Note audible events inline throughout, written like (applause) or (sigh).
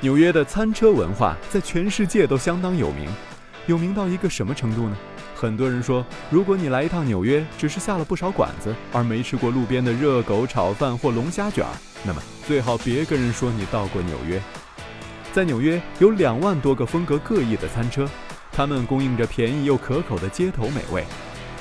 纽约的餐车文化在全世界都相当有名，有名到一个什么程度呢？很多人说，如果你来一趟纽约，只是下了不少馆子，而没吃过路边的热狗炒饭或龙虾卷儿，那么最好别跟人说你到过纽约。在纽约有两万多个风格各异的餐车，它们供应着便宜又可口的街头美味。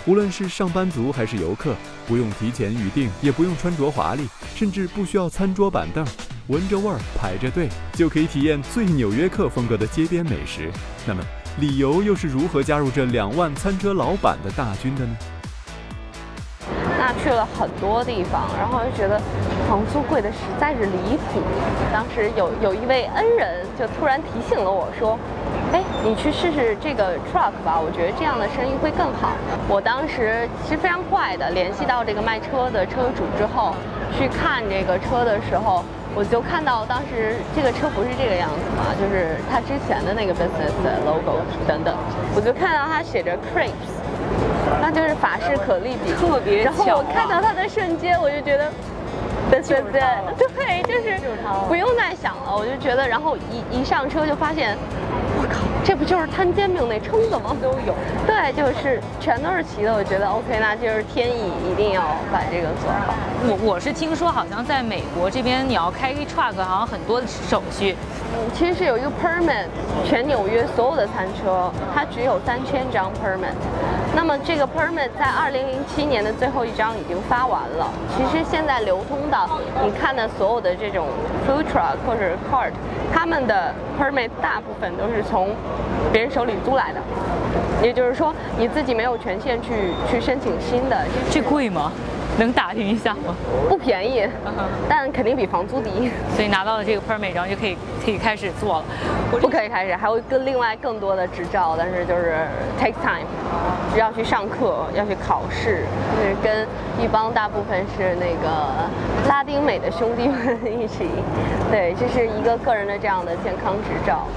无论是上班族还是游客，不用提前预定，也不用穿着华丽，甚至不需要餐桌板凳。闻着味儿，排着队，就可以体验最纽约客风格的街边美食。那么，理由又是如何加入这两万餐车老板的大军的呢？那去了很多地方，然后就觉得房租贵的实在是离谱。当时有有一位恩人就突然提醒了我说：“哎，你去试试这个 truck 吧，我觉得这样的生意会更好。”我当时其实非常快的联系到这个卖车的车主之后，去看这个车的时候。我就看到当时这个车不是这个样子嘛，就是它之前的那个 business 的 logo 等等，我就看到它写着 crepes，那就是法式可丽饼，特别然后我看到它的瞬间，我就觉得，对对对，对，就是不用再想了，我就觉得，然后一一上车就发现。这不就是摊煎饼那撑子吗？都有，对，就是全都是齐的。我觉得 OK，那就是天意，一定要把这个做好。我我是听说，好像在美国这边，你要开一 truck，好像很多的手续。其实是有一个 permit，全纽约所有的餐车，它只有三千张 permit。那么这个 permit 在二零零七年的最后一张已经发完了。其实现在流通的，你看的所有的这种 food truck 或者 cart，他们的 permit 大部分都是从别人手里租来的。也就是说，你自己没有权限去去申请新的。这贵吗？能打听一下吗？不便宜，但肯定比房租低。所以拿到了这个 permit，然后就可以可以开始做了。不可以开始，还会跟另外更多的执照，但是就是 take time，要去上课，要去考试，就是跟一帮大部分是那个拉丁美的兄弟们一起。对，这是一个个人的这样的健康执照。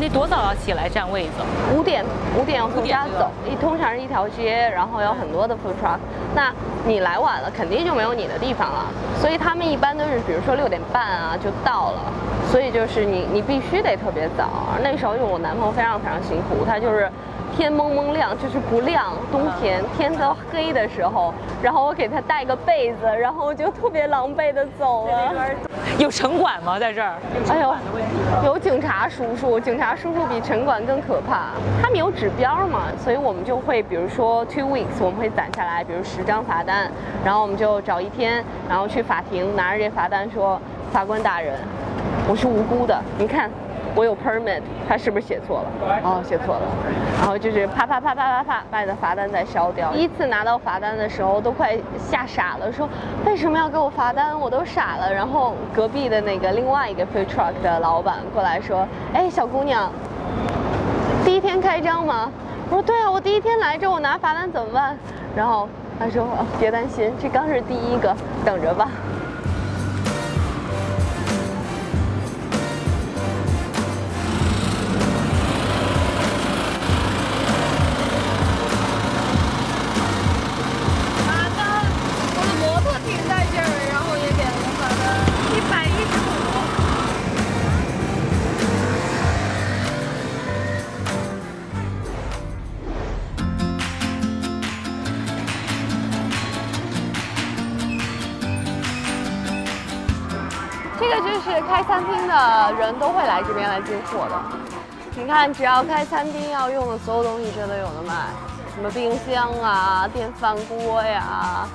那多早要起来占位子？五点，五点从家走，一通常是一条街，然后有很多的 food truck。那你来晚了，肯定就没有你的地方了。所以他们一般都是，比如说六点半啊就到了。所以就是你，你必须得特别早。那时候因为我男朋友非常非常辛苦，他就是。天蒙蒙亮，就是不亮。冬天天都黑的时候，然后我给他带个被子，然后就特别狼狈的走了。有城管吗？在这儿？哎呦，有警察叔叔，警察叔叔比城管更可怕。他们有指标嘛，所以我们就会，比如说 two weeks，我们会攒下来，比如十张罚单，然后我们就找一天，然后去法庭拿着这罚单说，法官大人，我是无辜的，你看。我有 permit，他是不是写错了？哦，写错了。然后就是啪啪啪啪啪啪，把你的罚单再烧掉。第一次拿到罚单的时候都快吓傻了，说为什么要给我罚单？我都傻了。然后隔壁的那个另外一个 food truck 的老板过来说：“哎，小姑娘，第一天开张吗？”我说：“对啊，我第一天来这，我拿罚单怎么办？”然后他说：“别担心，这刚是第一个，等着吧。”的人都会来这边来进货的。你看，只要开餐厅要用的所有东西，这都有的卖，什么冰箱啊、电饭锅呀。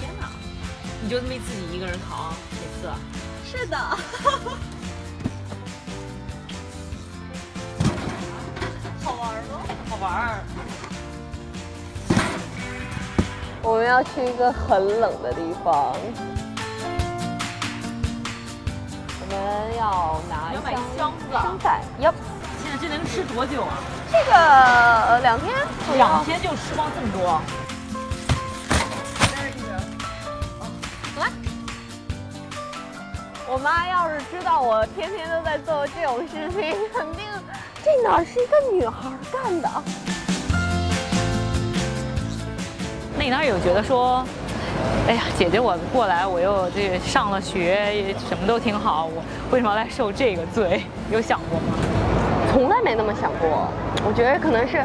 天哪！你就这么自己一个人烤，每次？是的。(laughs) 好玩吗？好玩。我们要去一个很冷的地方，我们要拿一箱生菜。哟，现在这能吃多久啊？这个两天。两天就吃光这么多？来。我妈要是知道我天天都在做这种事情，肯定这哪是一个女孩干的？你当时有觉得说，哎呀，姐姐我过来，我又这上了学，什么都挺好，我为什么要来受这个罪？有想过吗？从来没那么想过，我觉得可能是。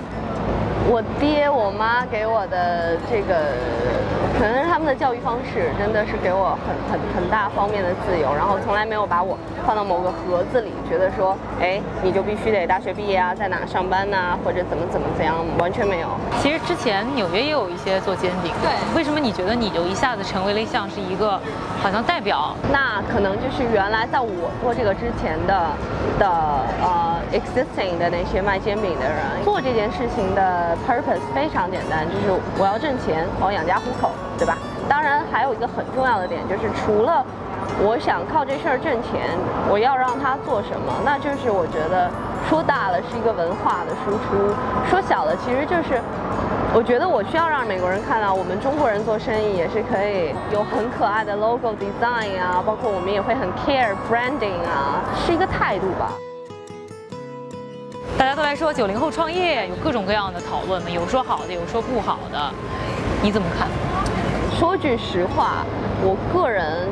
我爹我妈给我的这个，可能是他们的教育方式，真的是给我很很很大方面的自由，然后从来没有把我放到某个盒子里，觉得说，哎，你就必须得大学毕业啊，在哪上班呐，或者怎么怎么怎样，完全没有。其实之前纽约也有一些做煎饼，对，为什么你觉得你就一下子成为了像是一个好像代表？那可能就是原来在我做这个之前的的呃 existing 的那些卖煎饼的人做这件事情的。Purpose 非常简单，就是我要挣钱，我要养家糊口，对吧？当然还有一个很重要的点，就是除了我想靠这事儿挣钱，我要让他做什么？那就是我觉得说大了是一个文化的输出，说小了其实就是我觉得我需要让美国人看到，我们中国人做生意也是可以有很可爱的 logo design 啊，包括我们也会很 care branding 啊，是一个态度吧。大家都来说九零后创业有各种各样的讨论嘛，有说好的，有说不好的，你怎么看？说句实话，我个人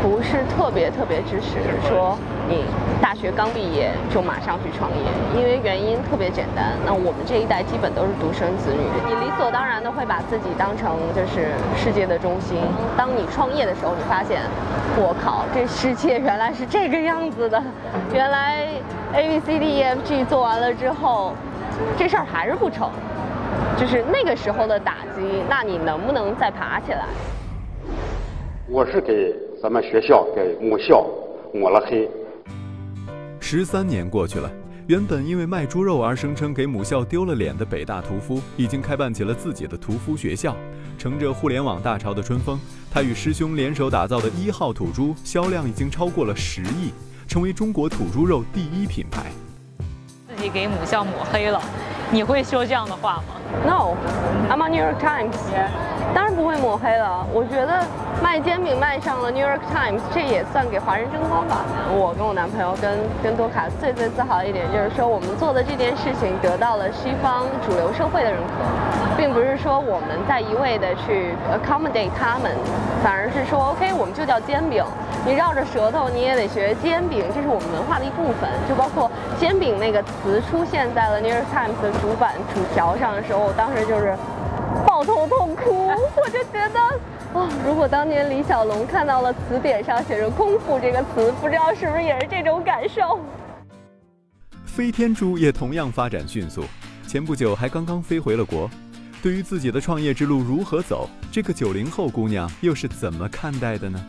不是特别特别支持说你大学刚毕业就马上去创业，因为原因特别简单。那我们这一代基本都是独生子女，你理所当然的会把自己当成就是世界的中心。当你创业的时候，你发现，我靠，这世界原来是这个样子的，原来 A B C D E F G 做完了之后，这事儿还是不成。就是那个时候的打击，那你能不能再爬起来？我是给咱们学校、给母校抹了黑。十三年过去了，原本因为卖猪肉而声称给母校丢了脸的北大屠夫，已经开办起了自己的屠夫学校。乘着互联网大潮的春风，他与师兄联手打造的一号土猪销量已经超过了十亿，成为中国土猪肉第一品牌。自己给母校抹黑了。你会说这样的话吗？No，I'm on New York Times。当然不会抹黑了。我觉得卖煎饼卖上了 New York Times，这也算给华人争光吧。我跟我男朋友跟跟多卡最最自豪的一点就是说，我们做的这件事情得到了西方主流社会的认可，并不是说我们在一味的去 accommodate 他们，反而是说 OK，我们就叫煎饼。你绕着舌头你也得学煎饼，这是我们文化的一部分。就包括煎饼那个词出现在了 New York Times 的主板主条上的时候，我当时就是。抱头痛哭，(laughs) 我就觉得，啊，如果当年李小龙看到了词典上写着“功夫”这个词，不知道是不是也是这种感受。飞天猪也同样发展迅速，前不久还刚刚飞回了国。对于自己的创业之路如何走，这个九零后姑娘又是怎么看待的呢？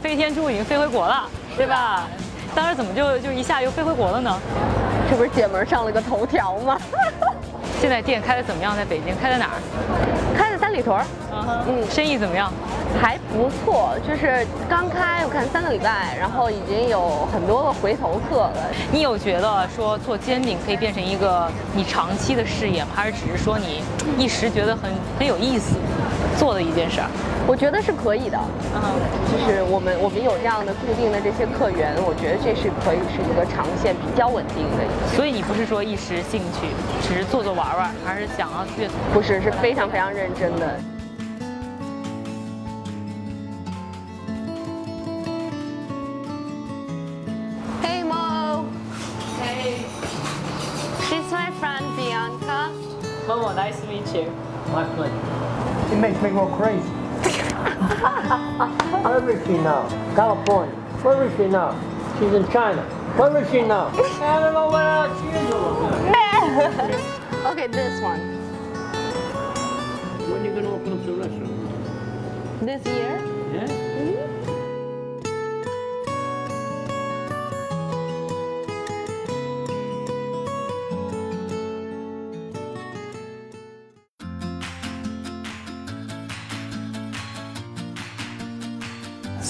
飞天猪已经飞回国了，对吧？当时怎么就就一下又飞回国了呢？这不是姐们上了个头条吗？现在店开的怎么样？在北京开在哪儿？开在三里屯儿。嗯，生意怎么样？还不错，就是刚开，我看三个礼拜，然后已经有很多个回头客了。你有觉得说做煎饼可以变成一个你长期的事业吗？还是只是说你一时觉得很很有意思做的一件事儿？我觉得是可以的。嗯，就是我们我们有这样的固定的这些客源，我觉得这是可以是一个长线比较稳定的。所以你不是说一时兴趣，只是做做玩玩，还是想要去？不是，是非常非常认真的。Hey Momo, nice to meet you. My pleasure. It makes me go crazy. (laughs) Where is she now? California. Where is she now? She's in China. Where is she now? (laughs) I don't know where she is. (laughs)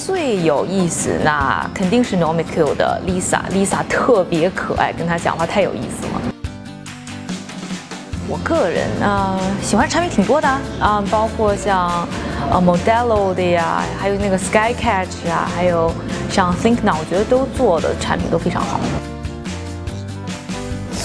最有意思，那肯定是 Nomiq 的 Lisa，Lisa 特别可爱，跟她讲话太有意思了。我个人呢，喜欢产品挺多的啊，包括像呃 Modelo 的呀，还有那个 Skycatch 啊，还有像 Think Now，我觉得都做的产品都非常好。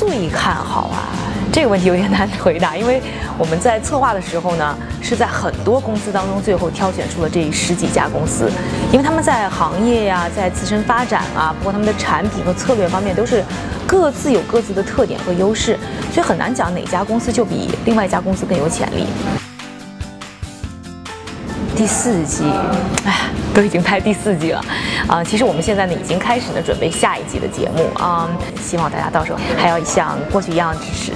最看好啊。这个问题有点难回答，因为我们在策划的时候呢，是在很多公司当中最后挑选出了这十几家公司，因为他们在行业呀、在自身发展啊，包括他们的产品和策略方面，都是各自有各自的特点和优势，所以很难讲哪家公司就比另外一家公司更有潜力。第四季，哎，都已经拍第四季了，啊，其实我们现在呢已经开始呢准备下一季的节目。啊，希望大家到时候还要像过去一样支持。